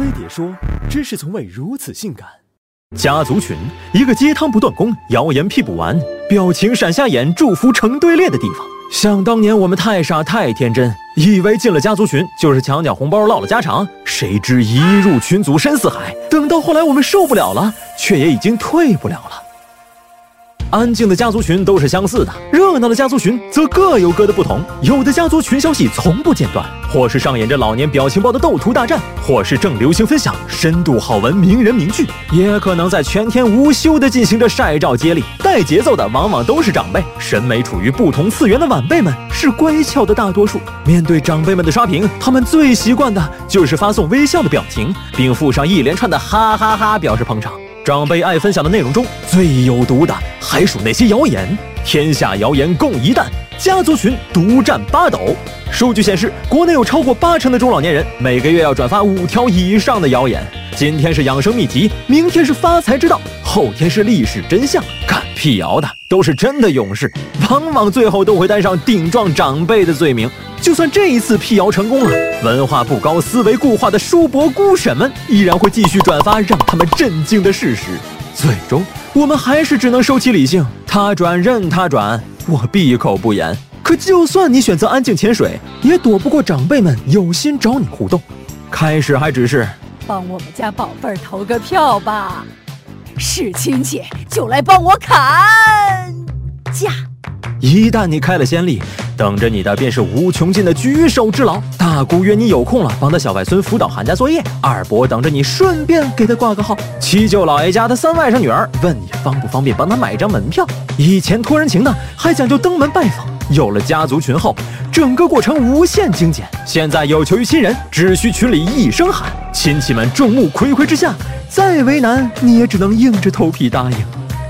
飞碟说，真是从未如此性感。家族群，一个鸡汤不断供，谣言辟不完，表情闪瞎眼，祝福成队列的地方。想当年我们太傻太天真，以为进了家族群就是抢抢红包唠唠家常，谁知一入群组深似海。等到后来我们受不了了，却也已经退不了了。安静的家族群都是相似的，热闹的家族群则各有各的不同。有的家族群消息从不间断，或是上演着老年表情包的斗图大战，或是正流行分享深度好文名人名句，也可能在全天无休地进行着晒照接力。带节奏的往往都是长辈，审美处于不同次元的晚辈们是乖巧的大多数。面对长辈们的刷屏，他们最习惯的就是发送微笑的表情，并附上一连串的哈哈哈表示捧场。长辈爱分享的内容中最有毒的，还属那些谣言。天下谣言共一担，家族群独占八斗。数据显示，国内有超过八成的中老年人每个月要转发五条以上的谣言。今天是养生秘籍，明天是发财之道，后天是历史真相。敢辟谣的都是真的勇士，往往最后都会担上顶撞长辈的罪名。就算这一次辟谣成功了，文化不高、思维固化的叔伯姑婶们依然会继续转发让他们震惊的事实。最终，我们还是只能收起理性，他转任他转，我闭口不言。可就算你选择安静潜水，也躲不过长辈们有心找你互动。开始还只是帮我们家宝贝儿投个票吧，是亲戚就来帮我砍价。一旦你开了先例，等着你的便是无穷尽的举手之劳。大姑约你有空了，帮他小外孙辅导寒假作业；二伯等着你顺便给他挂个号；七舅姥爷家的三外甥女儿问你方不方便帮他买张门票。以前托人情的还讲究登门拜访，有了家族群后，整个过程无限精简。现在有求于亲人，只需群里一声喊，亲戚们众目睽睽之下，再为难你也只能硬着头皮答应。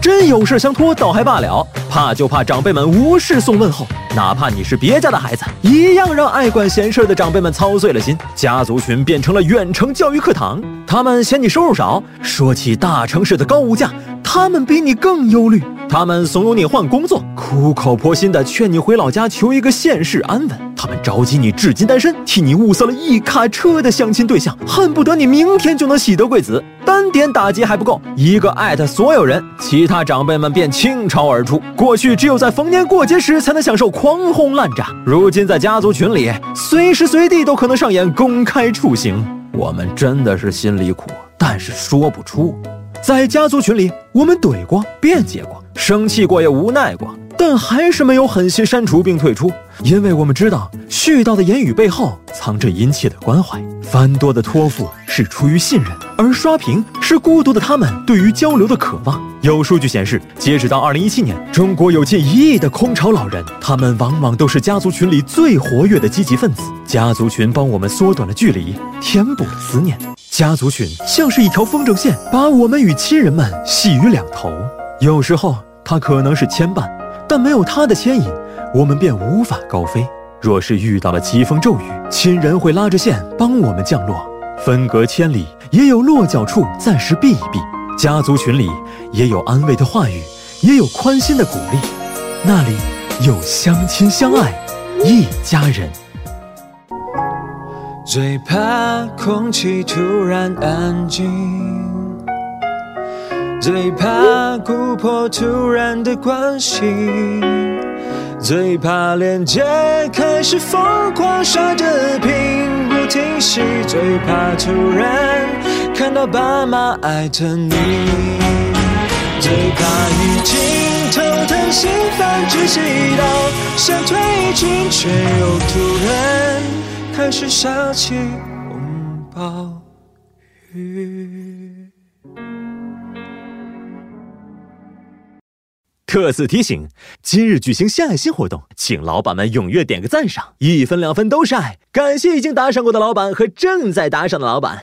真有事相托倒还罢了，怕就怕长辈们无事送问候。哪怕你是别家的孩子，一样让爱管闲事的长辈们操碎了心。家族群变成了远程教育课堂，他们嫌你收入少，说起大城市的高物价，他们比你更忧虑。他们怂恿你换工作，苦口婆心的劝你回老家求一个现世安稳。他们着急你至今单身，替你物色了一卡车的相亲对象，恨不得你明天就能喜得贵子。单点打击还不够，一个艾特所有人，其他长辈们便倾巢而出。过去只有在逢年过节时才能享受狂轰滥炸，如今在家族群里，随时随地都可能上演公开处刑。我们真的是心里苦，但是说不出。在家族群里，我们怼过，辩解过。生气过也无奈过，但还是没有狠心删除并退出，因为我们知道絮叨的言语背后藏着殷切的关怀。繁多的托付是出于信任，而刷屏是孤独的他们对于交流的渴望。有数据显示，截止到二零一七年，中国有近一亿的空巢老人，他们往往都是家族群里最活跃的积极分子。家族群帮我们缩短了距离，填补了思念。家族群像是一条风筝线，把我们与亲人们系于两头。有时候。它可能是牵绊，但没有他的牵引，我们便无法高飞。若是遇到了疾风骤雨，亲人会拉着线帮我们降落。分隔千里，也有落脚处暂时避一避。家族群里也有安慰的话语，也有宽心的鼓励。那里有相亲相爱，一家人。最怕空气突然安静。最怕姑婆突然的关心，最怕连接开始疯狂刷着屏不停息，最怕突然看到爸妈爱着你，最怕已经头疼心烦窒息到想退群，却又突然开始下起红暴雨。特此提醒，今日举行献爱心活动，请老板们踊跃点个赞赏，一分两分都是爱。感谢已经打赏过的老板和正在打赏的老板。